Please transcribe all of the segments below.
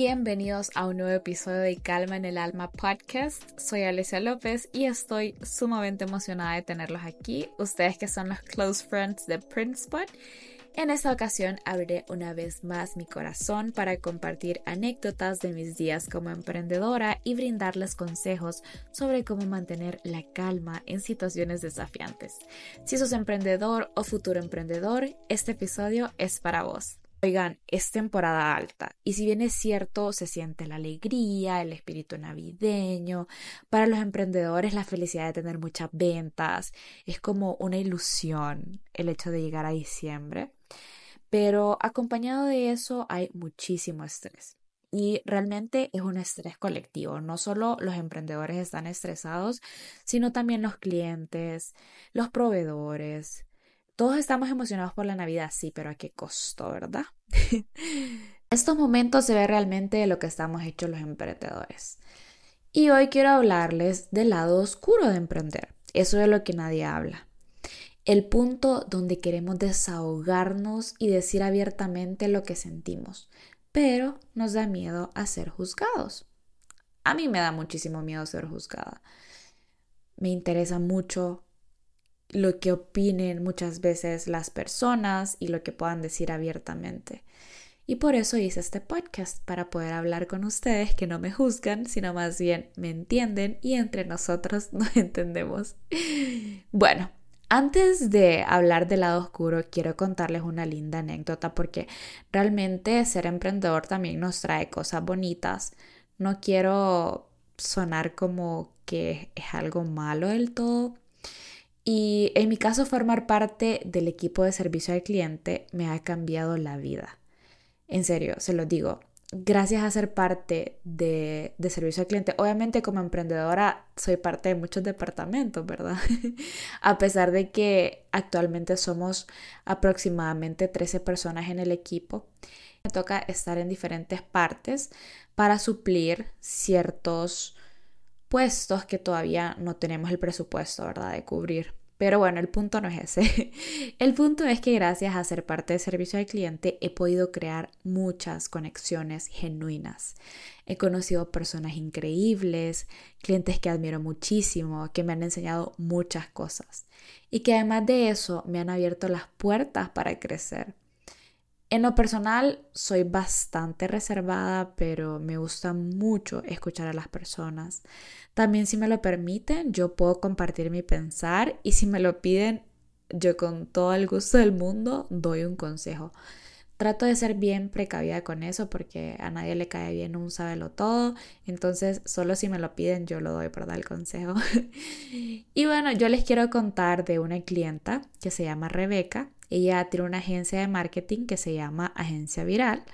Bienvenidos a un nuevo episodio de Calma en el Alma podcast. Soy Alicia López y estoy sumamente emocionada de tenerlos aquí, ustedes que son los close friends de Printspot. En esta ocasión abriré una vez más mi corazón para compartir anécdotas de mis días como emprendedora y brindarles consejos sobre cómo mantener la calma en situaciones desafiantes. Si sos emprendedor o futuro emprendedor, este episodio es para vos. Oigan, es temporada alta y si bien es cierto, se siente la alegría, el espíritu navideño, para los emprendedores la felicidad de tener muchas ventas, es como una ilusión el hecho de llegar a diciembre, pero acompañado de eso hay muchísimo estrés. Y realmente es un estrés colectivo. No solo los emprendedores están estresados, sino también los clientes, los proveedores, todos estamos emocionados por la Navidad, sí, pero ¿a qué costo, verdad? Estos momentos se ve realmente lo que estamos hechos los emprendedores. Y hoy quiero hablarles del lado oscuro de emprender, eso de lo que nadie habla. El punto donde queremos desahogarnos y decir abiertamente lo que sentimos, pero nos da miedo a ser juzgados. A mí me da muchísimo miedo ser juzgada. Me interesa mucho lo que opinen muchas veces las personas y lo que puedan decir abiertamente. Y por eso hice este podcast, para poder hablar con ustedes que no me juzgan, sino más bien me entienden y entre nosotros nos entendemos. Bueno, antes de hablar del lado oscuro, quiero contarles una linda anécdota porque realmente ser emprendedor también nos trae cosas bonitas. No quiero sonar como que es algo malo del todo, y en mi caso, formar parte del equipo de servicio al cliente me ha cambiado la vida. En serio, se lo digo. Gracias a ser parte de, de servicio al cliente, obviamente como emprendedora soy parte de muchos departamentos, ¿verdad? a pesar de que actualmente somos aproximadamente 13 personas en el equipo, me toca estar en diferentes partes para suplir ciertos puestos que todavía no tenemos el presupuesto, ¿verdad?, de cubrir. Pero bueno, el punto no es ese. El punto es que gracias a ser parte del servicio al cliente he podido crear muchas conexiones genuinas. He conocido personas increíbles, clientes que admiro muchísimo, que me han enseñado muchas cosas y que además de eso me han abierto las puertas para crecer. En lo personal soy bastante reservada, pero me gusta mucho escuchar a las personas. También si me lo permiten, yo puedo compartir mi pensar y si me lo piden, yo con todo el gusto del mundo doy un consejo. Trato de ser bien precavida con eso porque a nadie le cae bien un sábelo todo. Entonces, solo si me lo piden, yo lo doy para dar el consejo. y bueno, yo les quiero contar de una clienta que se llama Rebeca. Ella tiene una agencia de marketing que se llama Agencia Viral.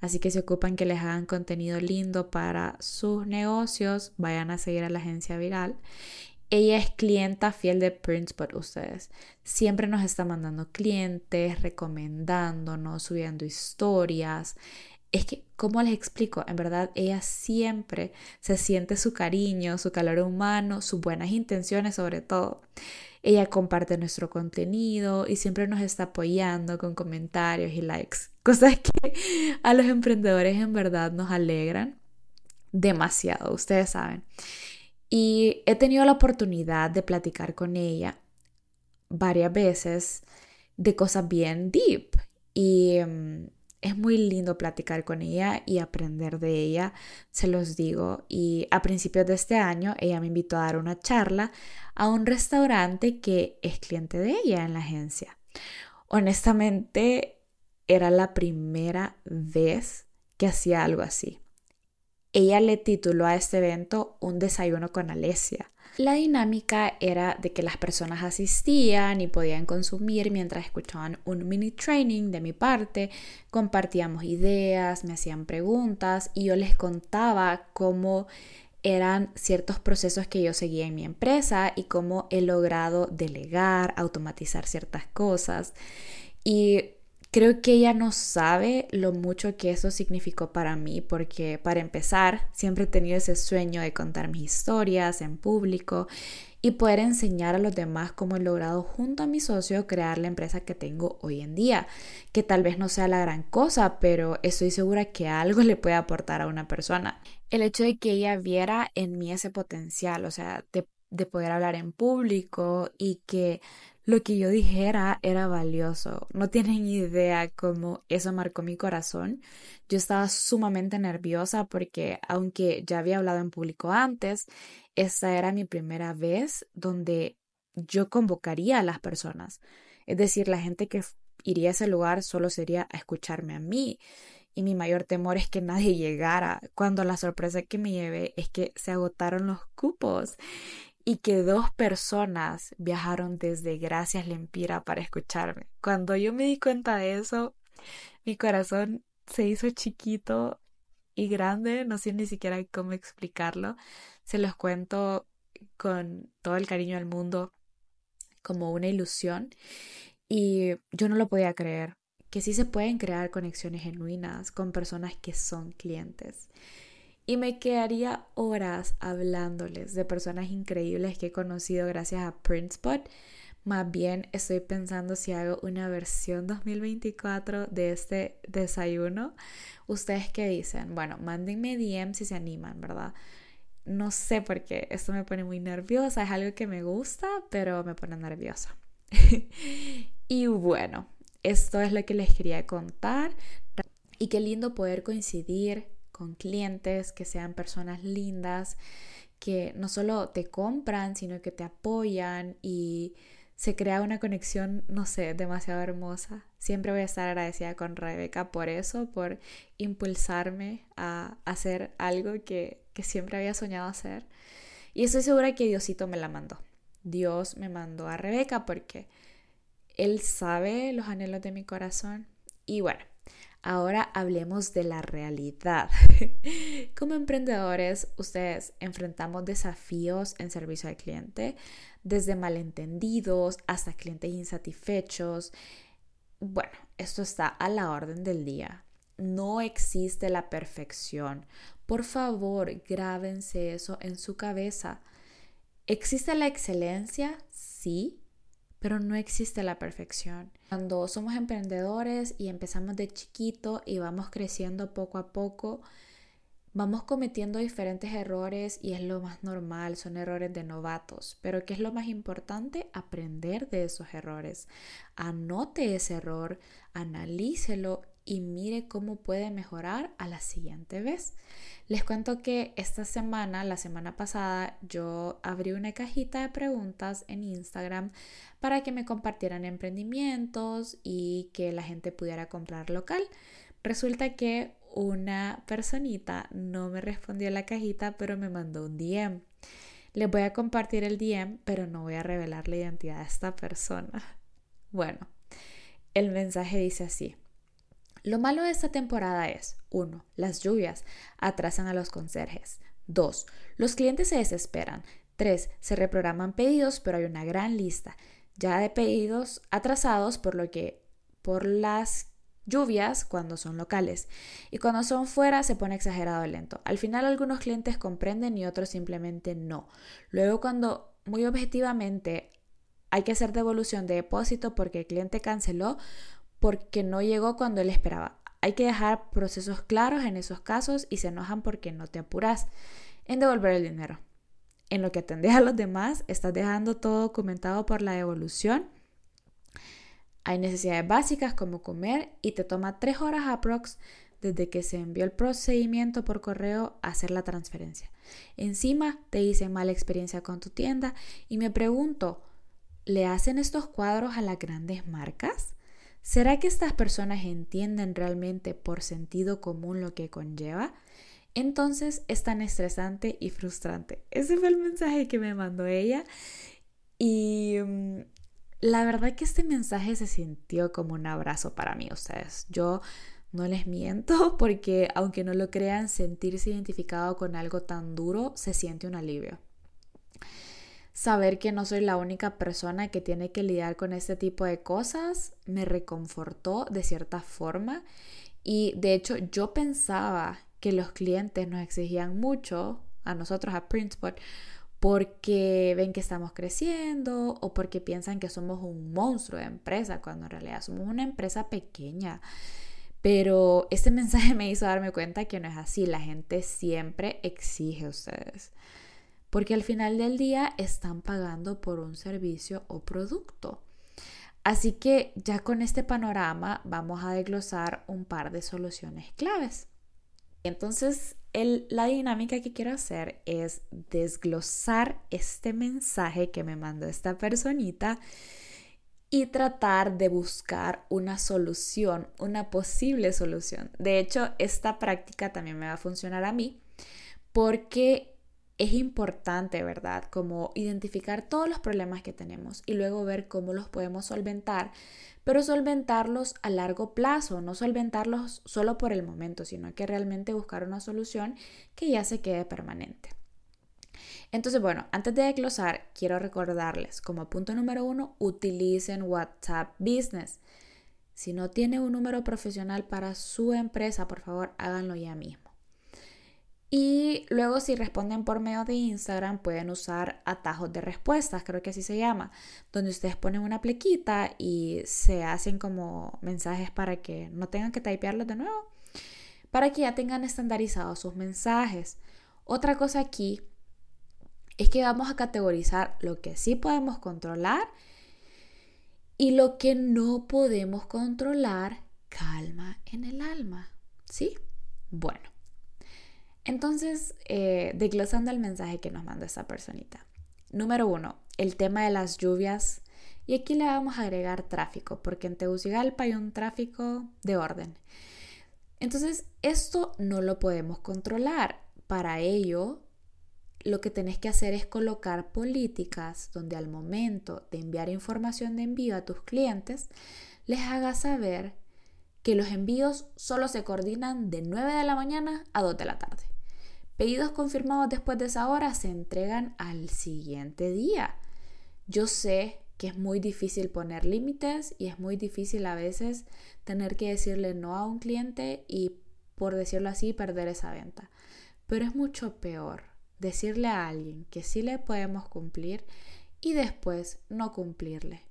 Así que se ocupan que les hagan contenido lindo para sus negocios, vayan a seguir a la agencia viral. Ella es clienta fiel de Printspot, ustedes. Siempre nos está mandando clientes, recomendándonos, subiendo historias. Es que, ¿cómo les explico? En verdad, ella siempre se siente su cariño, su calor humano, sus buenas intenciones sobre todo. Ella comparte nuestro contenido y siempre nos está apoyando con comentarios y likes. Cosas que a los emprendedores en verdad nos alegran demasiado, ustedes saben. Y he tenido la oportunidad de platicar con ella varias veces de cosas bien deep. Y mm, es muy lindo platicar con ella y aprender de ella, se los digo. Y a principios de este año ella me invitó a dar una charla a un restaurante que es cliente de ella en la agencia. Honestamente, era la primera vez que hacía algo así. Ella le tituló a este evento Un desayuno con Alesia. La dinámica era de que las personas asistían y podían consumir mientras escuchaban un mini training de mi parte, compartíamos ideas, me hacían preguntas y yo les contaba cómo eran ciertos procesos que yo seguía en mi empresa y cómo he logrado delegar, automatizar ciertas cosas. Y Creo que ella no sabe lo mucho que eso significó para mí, porque para empezar, siempre he tenido ese sueño de contar mis historias en público y poder enseñar a los demás cómo he logrado junto a mi socio crear la empresa que tengo hoy en día, que tal vez no sea la gran cosa, pero estoy segura que algo le puede aportar a una persona. El hecho de que ella viera en mí ese potencial, o sea, de, de poder hablar en público y que lo que yo dijera era valioso. No tienen idea cómo eso marcó mi corazón. Yo estaba sumamente nerviosa porque aunque ya había hablado en público antes, esta era mi primera vez donde yo convocaría a las personas. Es decir, la gente que iría a ese lugar solo sería a escucharme a mí. Y mi mayor temor es que nadie llegara, cuando la sorpresa que me llevé es que se agotaron los cupos y que dos personas viajaron desde Gracias Lempira para escucharme. Cuando yo me di cuenta de eso, mi corazón se hizo chiquito y grande, no sé ni siquiera cómo explicarlo. Se los cuento con todo el cariño del mundo como una ilusión y yo no lo podía creer, que sí se pueden crear conexiones genuinas con personas que son clientes y me quedaría horas hablándoles de personas increíbles que he conocido gracias a PrintSpot. Más bien estoy pensando si hago una versión 2024 de este desayuno. ¿Ustedes qué dicen? Bueno, mándenme DM si se animan, ¿verdad? No sé por qué, esto me pone muy nerviosa, es algo que me gusta, pero me pone nerviosa. y bueno, esto es lo que les quería contar. Y qué lindo poder coincidir con clientes, que sean personas lindas, que no solo te compran, sino que te apoyan y se crea una conexión, no sé, demasiado hermosa. Siempre voy a estar agradecida con Rebeca por eso, por impulsarme a hacer algo que, que siempre había soñado hacer. Y estoy segura que Diosito me la mandó. Dios me mandó a Rebeca porque Él sabe los anhelos de mi corazón. Y bueno, Ahora hablemos de la realidad. Como emprendedores, ustedes enfrentamos desafíos en servicio al cliente, desde malentendidos hasta clientes insatisfechos. Bueno, esto está a la orden del día. No existe la perfección. Por favor, grábense eso en su cabeza. ¿Existe la excelencia? Sí, pero no existe la perfección. Cuando somos emprendedores y empezamos de chiquito y vamos creciendo poco a poco, vamos cometiendo diferentes errores y es lo más normal, son errores de novatos. Pero ¿qué es lo más importante? Aprender de esos errores. Anote ese error, analícelo y mire cómo puede mejorar a la siguiente vez. Les cuento que esta semana, la semana pasada, yo abrí una cajita de preguntas en Instagram para que me compartieran emprendimientos y que la gente pudiera comprar local. Resulta que una personita no me respondió a la cajita, pero me mandó un DM. Les voy a compartir el DM, pero no voy a revelar la identidad de esta persona. Bueno, el mensaje dice así. Lo malo de esta temporada es 1. Las lluvias atrasan a los conserjes. 2. Los clientes se desesperan. 3. Se reprograman pedidos, pero hay una gran lista ya de pedidos atrasados por lo que por las lluvias cuando son locales y cuando son fuera se pone exagerado lento. Al final algunos clientes comprenden y otros simplemente no. Luego cuando muy objetivamente hay que hacer devolución de depósito porque el cliente canceló porque no llegó cuando él esperaba. Hay que dejar procesos claros en esos casos y se enojan porque no te apuras en devolver el dinero. En lo que atendes a los demás, estás dejando todo documentado por la devolución. Hay necesidades básicas como comer y te toma tres horas aprox desde que se envió el procedimiento por correo a hacer la transferencia. Encima te dicen mala experiencia con tu tienda y me pregunto, ¿le hacen estos cuadros a las grandes marcas? ¿Será que estas personas entienden realmente por sentido común lo que conlleva? Entonces es tan estresante y frustrante. Ese fue el mensaje que me mandó ella y mm, la verdad que este mensaje se sintió como un abrazo para mí, ustedes. Yo no les miento porque aunque no lo crean, sentirse identificado con algo tan duro se siente un alivio saber que no soy la única persona que tiene que lidiar con este tipo de cosas me reconfortó de cierta forma y de hecho yo pensaba que los clientes nos exigían mucho a nosotros a Printspot porque ven que estamos creciendo o porque piensan que somos un monstruo de empresa cuando en realidad somos una empresa pequeña. Pero este mensaje me hizo darme cuenta que no es así. La gente siempre exige a ustedes. Porque al final del día están pagando por un servicio o producto. Así que ya con este panorama vamos a desglosar un par de soluciones claves. Entonces, la dinámica que quiero hacer es desglosar este mensaje que me mandó esta personita y tratar de buscar una solución, una posible solución. De hecho, esta práctica también me va a funcionar a mí porque es importante, ¿verdad? Como identificar todos los problemas que tenemos y luego ver cómo los podemos solventar, pero solventarlos a largo plazo, no solventarlos solo por el momento, sino que realmente buscar una solución que ya se quede permanente. Entonces, bueno, antes de desglosar, quiero recordarles como punto número uno, utilicen WhatsApp Business. Si no tiene un número profesional para su empresa, por favor, háganlo ya mismo. Y luego si responden por medio de Instagram pueden usar atajos de respuestas, creo que así se llama, donde ustedes ponen una plequita y se hacen como mensajes para que no tengan que typearlos de nuevo, para que ya tengan estandarizados sus mensajes. Otra cosa aquí es que vamos a categorizar lo que sí podemos controlar y lo que no podemos controlar, calma en el alma, ¿sí? Bueno. Entonces, eh, desglosando el mensaje que nos manda esta personita. Número uno, el tema de las lluvias. Y aquí le vamos a agregar tráfico, porque en Tegucigalpa hay un tráfico de orden. Entonces, esto no lo podemos controlar. Para ello, lo que tenés que hacer es colocar políticas donde al momento de enviar información de envío a tus clientes, les haga saber que los envíos solo se coordinan de 9 de la mañana a 2 de la tarde. Pedidos confirmados después de esa hora se entregan al siguiente día. Yo sé que es muy difícil poner límites y es muy difícil a veces tener que decirle no a un cliente y, por decirlo así, perder esa venta. Pero es mucho peor decirle a alguien que sí le podemos cumplir y después no cumplirle.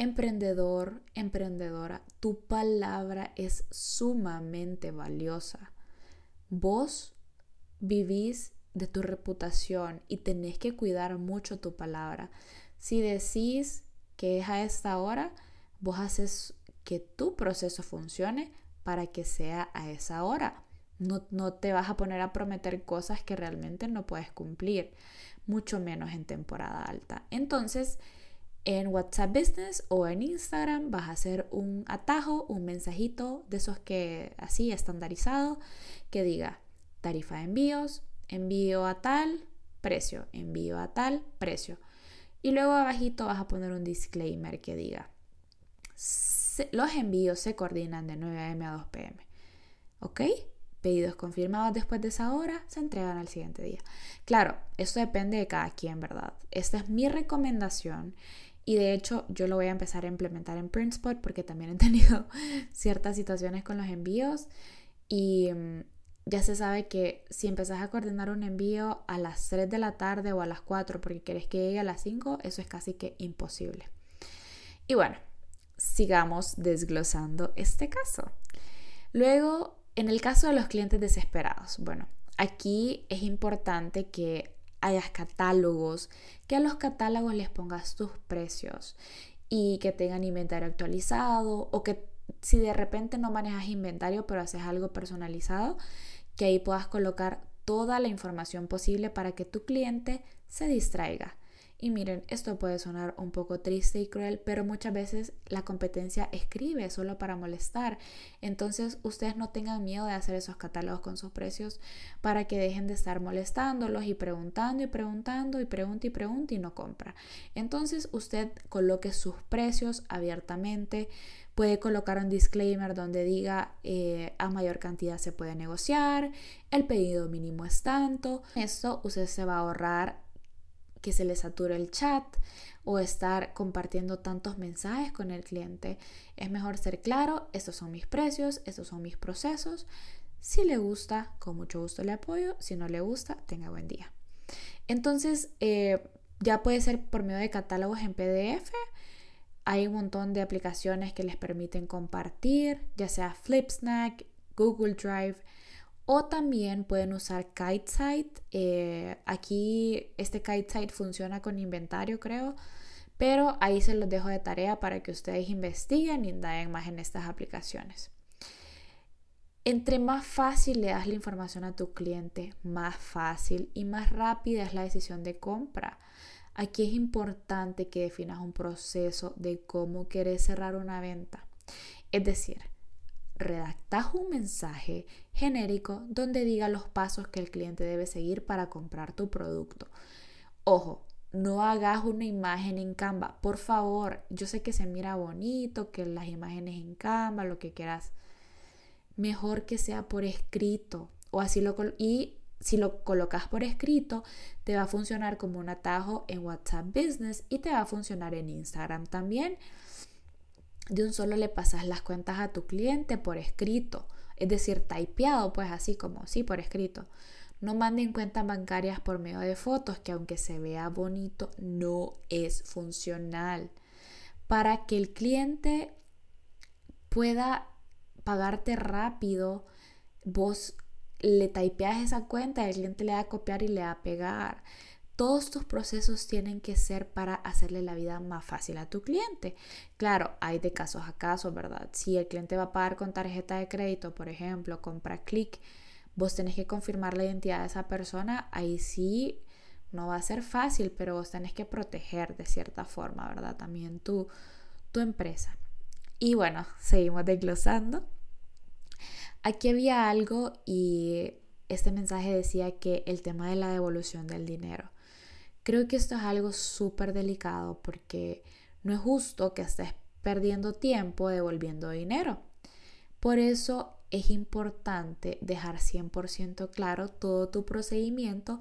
Emprendedor, emprendedora, tu palabra es sumamente valiosa. Vos vivís de tu reputación y tenés que cuidar mucho tu palabra. Si decís que es a esta hora, vos haces que tu proceso funcione para que sea a esa hora. No, no, te vas a poner a prometer cosas que realmente no puedes cumplir, mucho menos en temporada alta. Entonces, en WhatsApp Business o en Instagram vas a hacer un atajo, un mensajito de esos que así estandarizado que diga, tarifa de envíos, envío a tal precio, envío a tal precio. Y luego abajito vas a poner un disclaimer que diga, los envíos se coordinan de 9 a.m. a 2 p.m. ¿Ok? Pedidos confirmados después de esa hora se entregan al siguiente día. Claro, esto depende de cada quien, ¿verdad? Esta es mi recomendación y de hecho yo lo voy a empezar a implementar en Printspot porque también he tenido ciertas situaciones con los envíos y mm, ya se sabe que si empezás a coordinar un envío a las 3 de la tarde o a las 4 porque querés que llegue a las 5, eso es casi que imposible. Y bueno, sigamos desglosando este caso. Luego, en el caso de los clientes desesperados, bueno, aquí es importante que hayas catálogos, que a los catálogos les pongas tus precios y que tengan inventario actualizado o que si de repente no manejas inventario pero haces algo personalizado, que ahí puedas colocar toda la información posible para que tu cliente se distraiga. Y miren, esto puede sonar un poco triste y cruel, pero muchas veces la competencia escribe solo para molestar. Entonces ustedes no tengan miedo de hacer esos catálogos con sus precios para que dejen de estar molestándolos y preguntando y preguntando y pregunta y pregunta y no compra. Entonces usted coloque sus precios abiertamente, Puede colocar un disclaimer donde diga eh, a mayor cantidad se puede negociar, el pedido mínimo es tanto. Esto usted se va a ahorrar que se le sature el chat o estar compartiendo tantos mensajes con el cliente. Es mejor ser claro, estos son mis precios, estos son mis procesos. Si le gusta, con mucho gusto le apoyo. Si no le gusta, tenga buen día. Entonces, eh, ya puede ser por medio de catálogos en PDF. Hay un montón de aplicaciones que les permiten compartir, ya sea Flipsnack, Google Drive, o también pueden usar KiteSite. Eh, aquí este KiteSite funciona con inventario, creo. Pero ahí se los dejo de tarea para que ustedes investiguen y indaguen más en estas aplicaciones. Entre más fácil le das la información a tu cliente, más fácil y más rápida es la decisión de compra. Aquí es importante que definas un proceso de cómo quieres cerrar una venta. Es decir, redactas un mensaje genérico donde diga los pasos que el cliente debe seguir para comprar tu producto. Ojo, no hagas una imagen en Canva, por favor. Yo sé que se mira bonito, que las imágenes en Canva, lo que quieras. Mejor que sea por escrito o así lo y si lo colocas por escrito, te va a funcionar como un atajo en WhatsApp Business y te va a funcionar en Instagram también de un solo le pasas las cuentas a tu cliente por escrito, es decir, typeado, pues así como, sí, por escrito. No manden cuentas bancarias por medio de fotos, que aunque se vea bonito, no es funcional. Para que el cliente pueda pagarte rápido, vos le typeas esa cuenta, el cliente le va a copiar y le va a pegar. Todos tus procesos tienen que ser para hacerle la vida más fácil a tu cliente. Claro, hay de casos a casos, ¿verdad? Si el cliente va a pagar con tarjeta de crédito, por ejemplo, compra clic, vos tenés que confirmar la identidad de esa persona, ahí sí no va a ser fácil, pero vos tenés que proteger de cierta forma, ¿verdad? También tu, tu empresa. Y bueno, seguimos desglosando. Aquí había algo y este mensaje decía que el tema de la devolución del dinero. Creo que esto es algo súper delicado porque no es justo que estés perdiendo tiempo devolviendo dinero. Por eso es importante dejar 100% claro todo tu procedimiento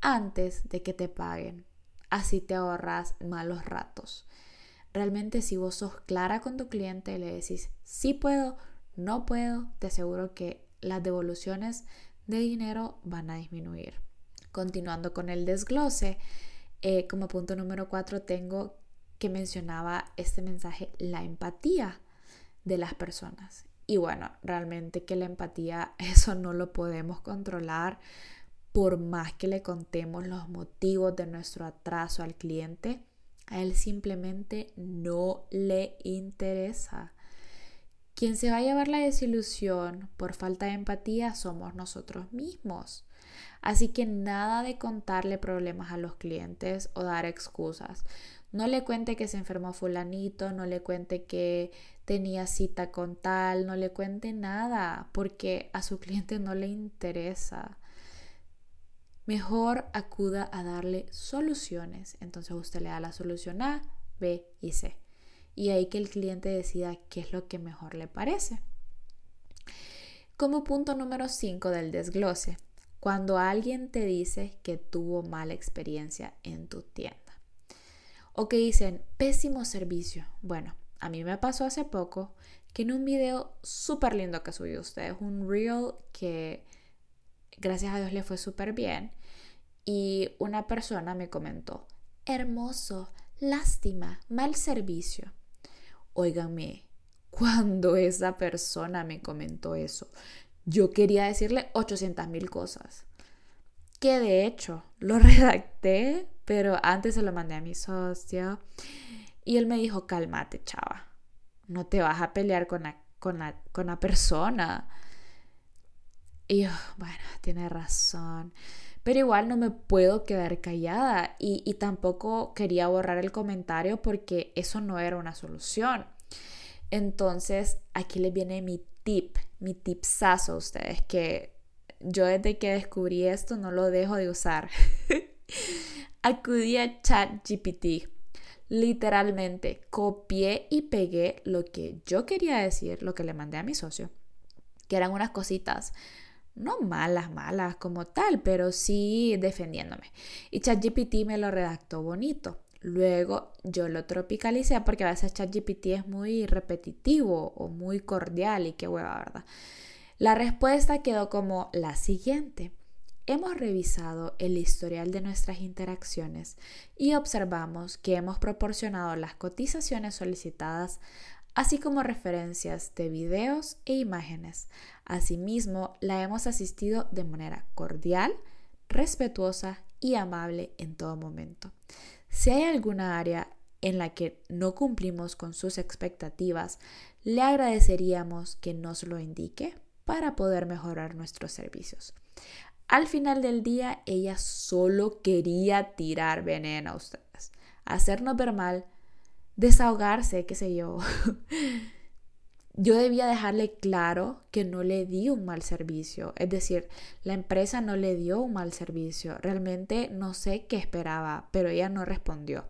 antes de que te paguen. Así te ahorras malos ratos. Realmente si vos sos clara con tu cliente y le decís, sí puedo, no puedo, te aseguro que las devoluciones de dinero van a disminuir. Continuando con el desglose, eh, como punto número cuatro tengo que mencionaba este mensaje, la empatía de las personas. Y bueno, realmente que la empatía, eso no lo podemos controlar por más que le contemos los motivos de nuestro atraso al cliente, a él simplemente no le interesa. Quien se va a llevar la desilusión por falta de empatía somos nosotros mismos. Así que nada de contarle problemas a los clientes o dar excusas. No le cuente que se enfermó fulanito, no le cuente que tenía cita con tal, no le cuente nada porque a su cliente no le interesa. Mejor acuda a darle soluciones. Entonces usted le da la solución A, B y C. Y ahí que el cliente decida qué es lo que mejor le parece. Como punto número 5 del desglose, cuando alguien te dice que tuvo mala experiencia en tu tienda. O que dicen, pésimo servicio. Bueno, a mí me pasó hace poco que en un video súper lindo que subió ustedes, un reel que gracias a Dios le fue súper bien, y una persona me comentó, hermoso, lástima, mal servicio. Óiganme, cuando esa persona me comentó eso, yo quería decirle 800 mil cosas. Que de hecho lo redacté, pero antes se lo mandé a mi socio. Y él me dijo, cálmate, chava. No te vas a pelear con la, con la, persona. Y yo, bueno, tiene razón. Pero igual no me puedo quedar callada. Y, y tampoco quería borrar el comentario porque eso no era una solución. Entonces, aquí les viene mi tip, mi tipsazo a ustedes, que yo desde que descubrí esto no lo dejo de usar. Acudí a ChatGPT. Literalmente copié y pegué lo que yo quería decir, lo que le mandé a mi socio, que eran unas cositas no malas, malas como tal, pero sí defendiéndome. Y ChatGPT me lo redactó bonito. Luego yo lo tropicalicé porque a veces ChatGPT es muy repetitivo o muy cordial y qué hueva, ¿verdad? La respuesta quedó como la siguiente. hemos revisado el historial de nuestras interacciones y observamos que hemos proporcionado las cotizaciones solicitadas así como referencias de videos e imágenes. Asimismo, la hemos asistido de manera cordial, respetuosa y amable en todo momento. Si hay alguna área en la que no cumplimos con sus expectativas, le agradeceríamos que nos lo indique para poder mejorar nuestros servicios. Al final del día, ella solo quería tirar veneno a ustedes, hacernos ver mal, desahogarse, qué sé yo. yo debía dejarle claro que no le di un mal servicio. Es decir, la empresa no le dio un mal servicio. Realmente no sé qué esperaba, pero ella no respondió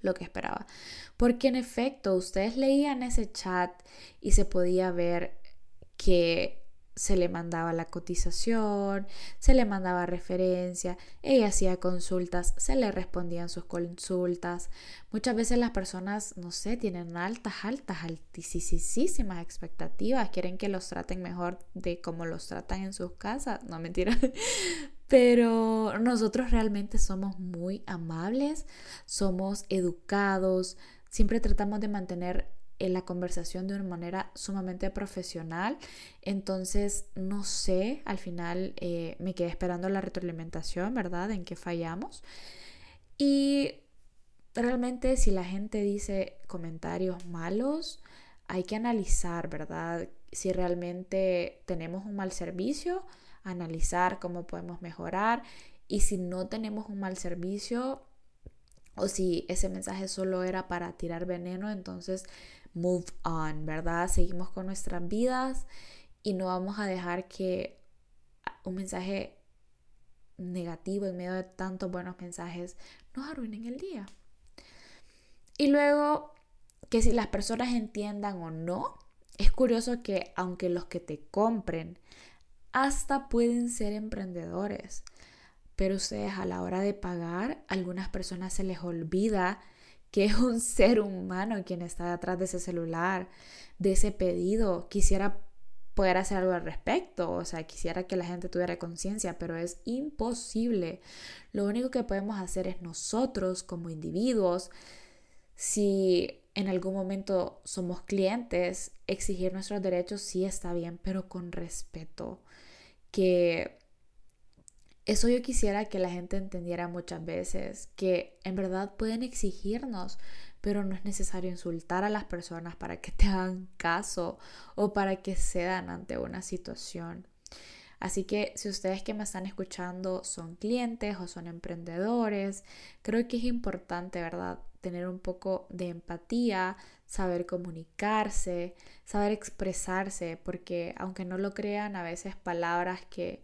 lo que esperaba. Porque en efecto, ustedes leían ese chat y se podía ver que se le mandaba la cotización, se le mandaba referencia, ella hacía consultas, se le respondían sus consultas. Muchas veces las personas, no sé, tienen altas, altas, altísimas expectativas, quieren que los traten mejor de como los tratan en sus casas, no mentira. Pero nosotros realmente somos muy amables, somos educados, siempre tratamos de mantener en la conversación de una manera sumamente profesional. Entonces, no sé, al final eh, me quedé esperando la retroalimentación, ¿verdad? En qué fallamos. Y realmente si la gente dice comentarios malos, hay que analizar, ¿verdad? Si realmente tenemos un mal servicio, analizar cómo podemos mejorar. Y si no tenemos un mal servicio, o si ese mensaje solo era para tirar veneno, entonces move on, ¿verdad? Seguimos con nuestras vidas y no vamos a dejar que un mensaje negativo en medio de tantos buenos mensajes nos arruinen el día. Y luego, que si las personas entiendan o no, es curioso que aunque los que te compren hasta pueden ser emprendedores, pero ustedes a la hora de pagar, algunas personas se les olvida que es un ser humano quien está detrás de ese celular, de ese pedido. Quisiera poder hacer algo al respecto, o sea, quisiera que la gente tuviera conciencia, pero es imposible. Lo único que podemos hacer es nosotros como individuos, si en algún momento somos clientes, exigir nuestros derechos sí está bien, pero con respeto. Que eso yo quisiera que la gente entendiera muchas veces, que en verdad pueden exigirnos, pero no es necesario insultar a las personas para que te hagan caso o para que cedan ante una situación. Así que si ustedes que me están escuchando son clientes o son emprendedores, creo que es importante, ¿verdad? Tener un poco de empatía, saber comunicarse, saber expresarse, porque aunque no lo crean, a veces palabras que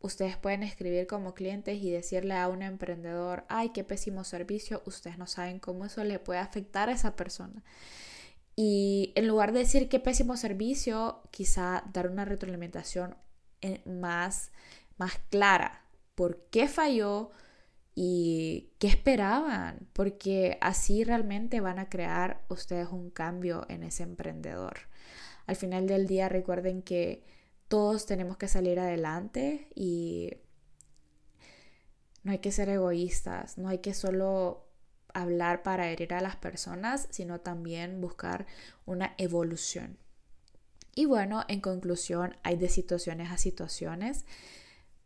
Ustedes pueden escribir como clientes y decirle a un emprendedor, ay, qué pésimo servicio, ustedes no saben cómo eso le puede afectar a esa persona. Y en lugar de decir qué pésimo servicio, quizá dar una retroalimentación eh, más, más clara. ¿Por qué falló? ¿Y qué esperaban? Porque así realmente van a crear ustedes un cambio en ese emprendedor. Al final del día recuerden que todos tenemos que salir adelante y no hay que ser egoístas, no hay que solo hablar para herir a las personas, sino también buscar una evolución. Y bueno, en conclusión, hay de situaciones a situaciones,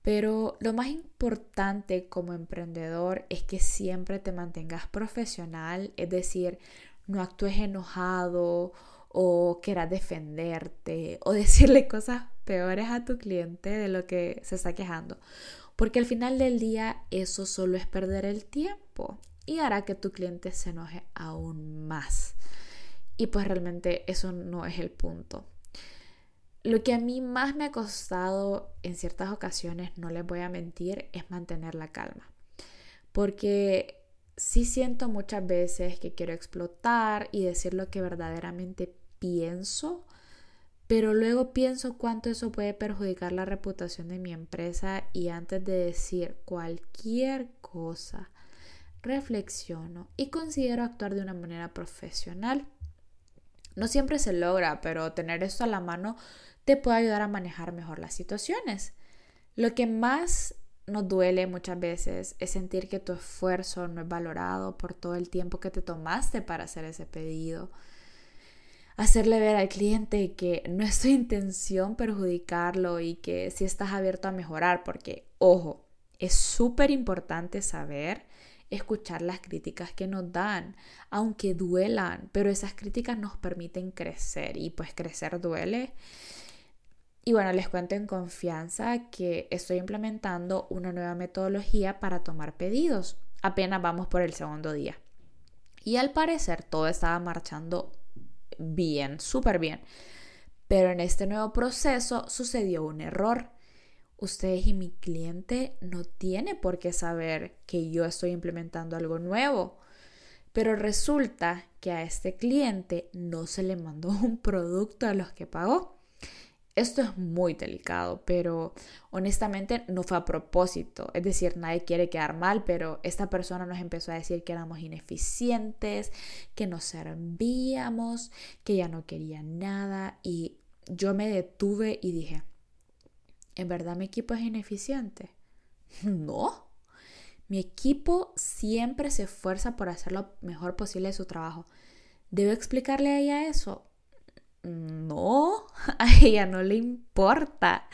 pero lo más importante como emprendedor es que siempre te mantengas profesional, es decir, no actúes enojado o quieras defenderte o decirle cosas peores a tu cliente de lo que se está quejando. Porque al final del día eso solo es perder el tiempo y hará que tu cliente se enoje aún más. Y pues realmente eso no es el punto. Lo que a mí más me ha costado en ciertas ocasiones, no les voy a mentir, es mantener la calma. Porque sí siento muchas veces que quiero explotar y decir lo que verdaderamente pienso, pero luego pienso cuánto eso puede perjudicar la reputación de mi empresa y antes de decir cualquier cosa, reflexiono y considero actuar de una manera profesional. No siempre se logra, pero tener esto a la mano te puede ayudar a manejar mejor las situaciones. Lo que más nos duele muchas veces es sentir que tu esfuerzo no es valorado por todo el tiempo que te tomaste para hacer ese pedido. Hacerle ver al cliente que no es tu intención perjudicarlo y que si estás abierto a mejorar, porque, ojo, es súper importante saber escuchar las críticas que nos dan, aunque duelan, pero esas críticas nos permiten crecer y pues crecer duele. Y bueno, les cuento en confianza que estoy implementando una nueva metodología para tomar pedidos. Apenas vamos por el segundo día. Y al parecer todo estaba marchando bien, súper bien. Pero en este nuevo proceso sucedió un error. Ustedes y mi cliente no tiene por qué saber que yo estoy implementando algo nuevo. Pero resulta que a este cliente no se le mandó un producto a los que pagó. Esto es muy delicado, pero honestamente no fue a propósito. Es decir, nadie quiere quedar mal, pero esta persona nos empezó a decir que éramos ineficientes, que nos servíamos, que ya no quería nada. Y yo me detuve y dije, ¿en verdad mi equipo es ineficiente? No. Mi equipo siempre se esfuerza por hacer lo mejor posible de su trabajo. ¿Debo explicarle a ella eso? No, a ella no le importa.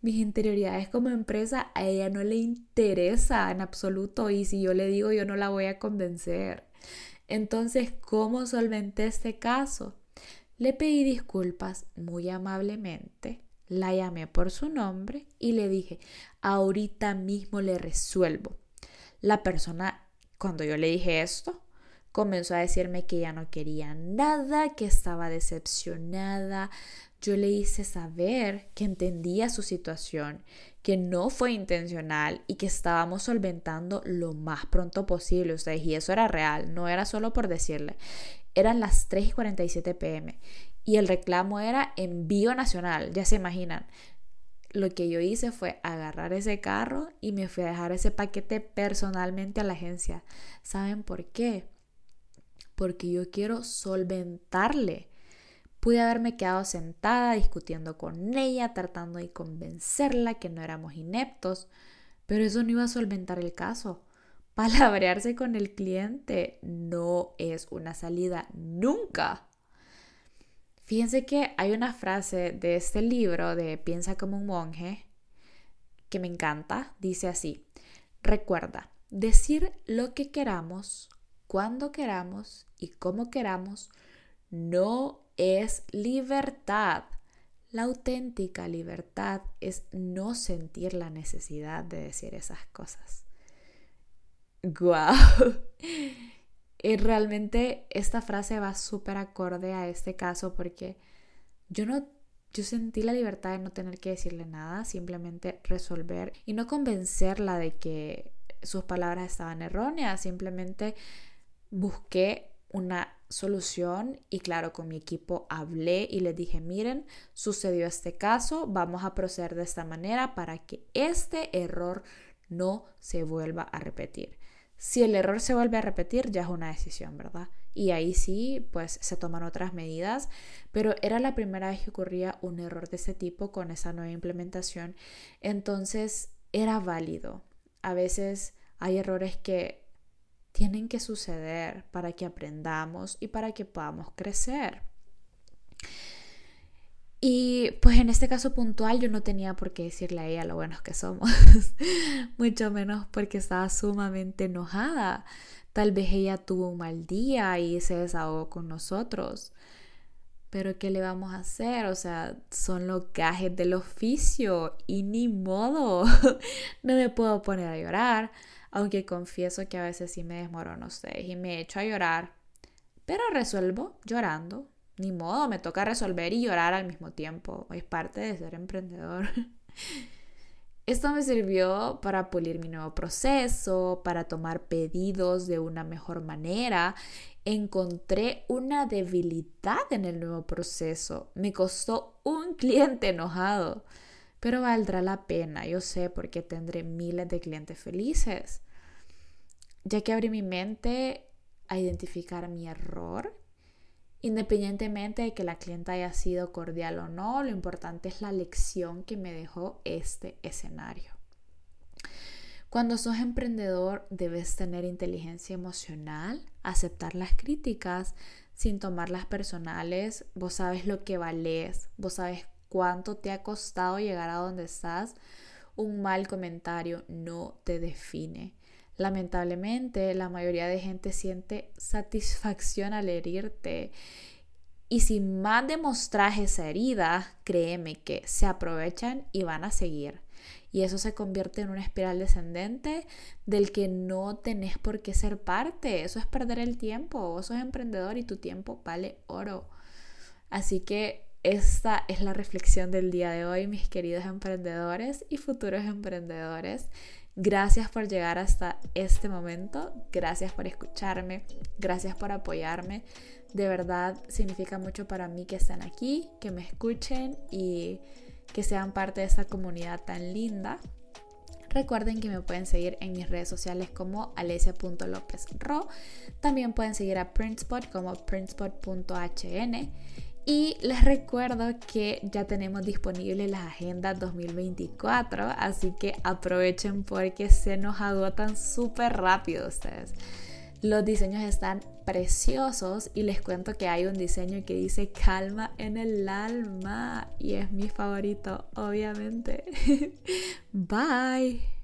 Mis interioridades como empresa a ella no le interesa en absoluto y si yo le digo yo no la voy a convencer. Entonces, ¿cómo solventé este caso? Le pedí disculpas muy amablemente, la llamé por su nombre y le dije, ahorita mismo le resuelvo. La persona, cuando yo le dije esto, comenzó a decirme que ya no quería nada, que estaba decepcionada. Yo le hice saber que entendía su situación, que no fue intencional y que estábamos solventando lo más pronto posible. Ustedes, y eso era real, no era solo por decirle. Eran las 3 y 47 pm y el reclamo era envío nacional, ya se imaginan. Lo que yo hice fue agarrar ese carro y me fui a dejar ese paquete personalmente a la agencia. ¿Saben por qué? Porque yo quiero solventarle. Pude haberme quedado sentada discutiendo con ella, tratando de convencerla que no éramos ineptos, pero eso no iba a solventar el caso. Palabrearse con el cliente no es una salida nunca. Fíjense que hay una frase de este libro de Piensa como un monje que me encanta. Dice así, recuerda, decir lo que queramos cuando queramos y como queramos, no es libertad. La auténtica libertad es no sentir la necesidad de decir esas cosas. ¡Guau! Y realmente esta frase va súper acorde a este caso porque yo no yo sentí la libertad de no tener que decirle nada, simplemente resolver y no convencerla de que sus palabras estaban erróneas, simplemente busqué una solución y claro, con mi equipo hablé y les dije, miren, sucedió este caso, vamos a proceder de esta manera para que este error no se vuelva a repetir. Si el error se vuelve a repetir, ya es una decisión, ¿verdad? Y ahí sí, pues se toman otras medidas, pero era la primera vez que ocurría un error de ese tipo con esa nueva implementación, entonces era válido. A veces hay errores que tienen que suceder para que aprendamos y para que podamos crecer. Y pues en este caso puntual yo no tenía por qué decirle a ella lo buenos que somos, mucho menos porque estaba sumamente enojada. Tal vez ella tuvo un mal día y se desahogó con nosotros. Pero ¿qué le vamos a hacer? O sea, son los gajes del oficio y ni modo. no me puedo poner a llorar aunque confieso que a veces sí me desmorono y me echo a llorar, pero resuelvo llorando. Ni modo, me toca resolver y llorar al mismo tiempo. Es parte de ser emprendedor. Esto me sirvió para pulir mi nuevo proceso, para tomar pedidos de una mejor manera. Encontré una debilidad en el nuevo proceso. Me costó un cliente enojado, pero valdrá la pena, yo sé, porque tendré miles de clientes felices ya que abrí mi mente a identificar mi error Independientemente de que la clienta haya sido cordial o no, lo importante es la lección que me dejó este escenario. Cuando sos emprendedor debes tener inteligencia emocional, aceptar las críticas sin tomarlas personales, vos sabes lo que vales, vos sabes cuánto te ha costado llegar a donde estás, un mal comentario no te define. Lamentablemente, la mayoría de gente siente satisfacción al herirte. Y si más demostras esa herida, créeme que se aprovechan y van a seguir. Y eso se convierte en una espiral descendente del que no tenés por qué ser parte. Eso es perder el tiempo. Vos sos emprendedor y tu tiempo vale oro. Así que esta es la reflexión del día de hoy, mis queridos emprendedores y futuros emprendedores. Gracias por llegar hasta este momento, gracias por escucharme, gracias por apoyarme. De verdad significa mucho para mí que estén aquí, que me escuchen y que sean parte de esta comunidad tan linda. Recuerden que me pueden seguir en mis redes sociales como alesia.lopezro. También pueden seguir a Printspot como printspot.hn. Y les recuerdo que ya tenemos disponibles las agendas 2024, así que aprovechen porque se nos agotan súper rápido ustedes. Los diseños están preciosos y les cuento que hay un diseño que dice calma en el alma y es mi favorito, obviamente. Bye.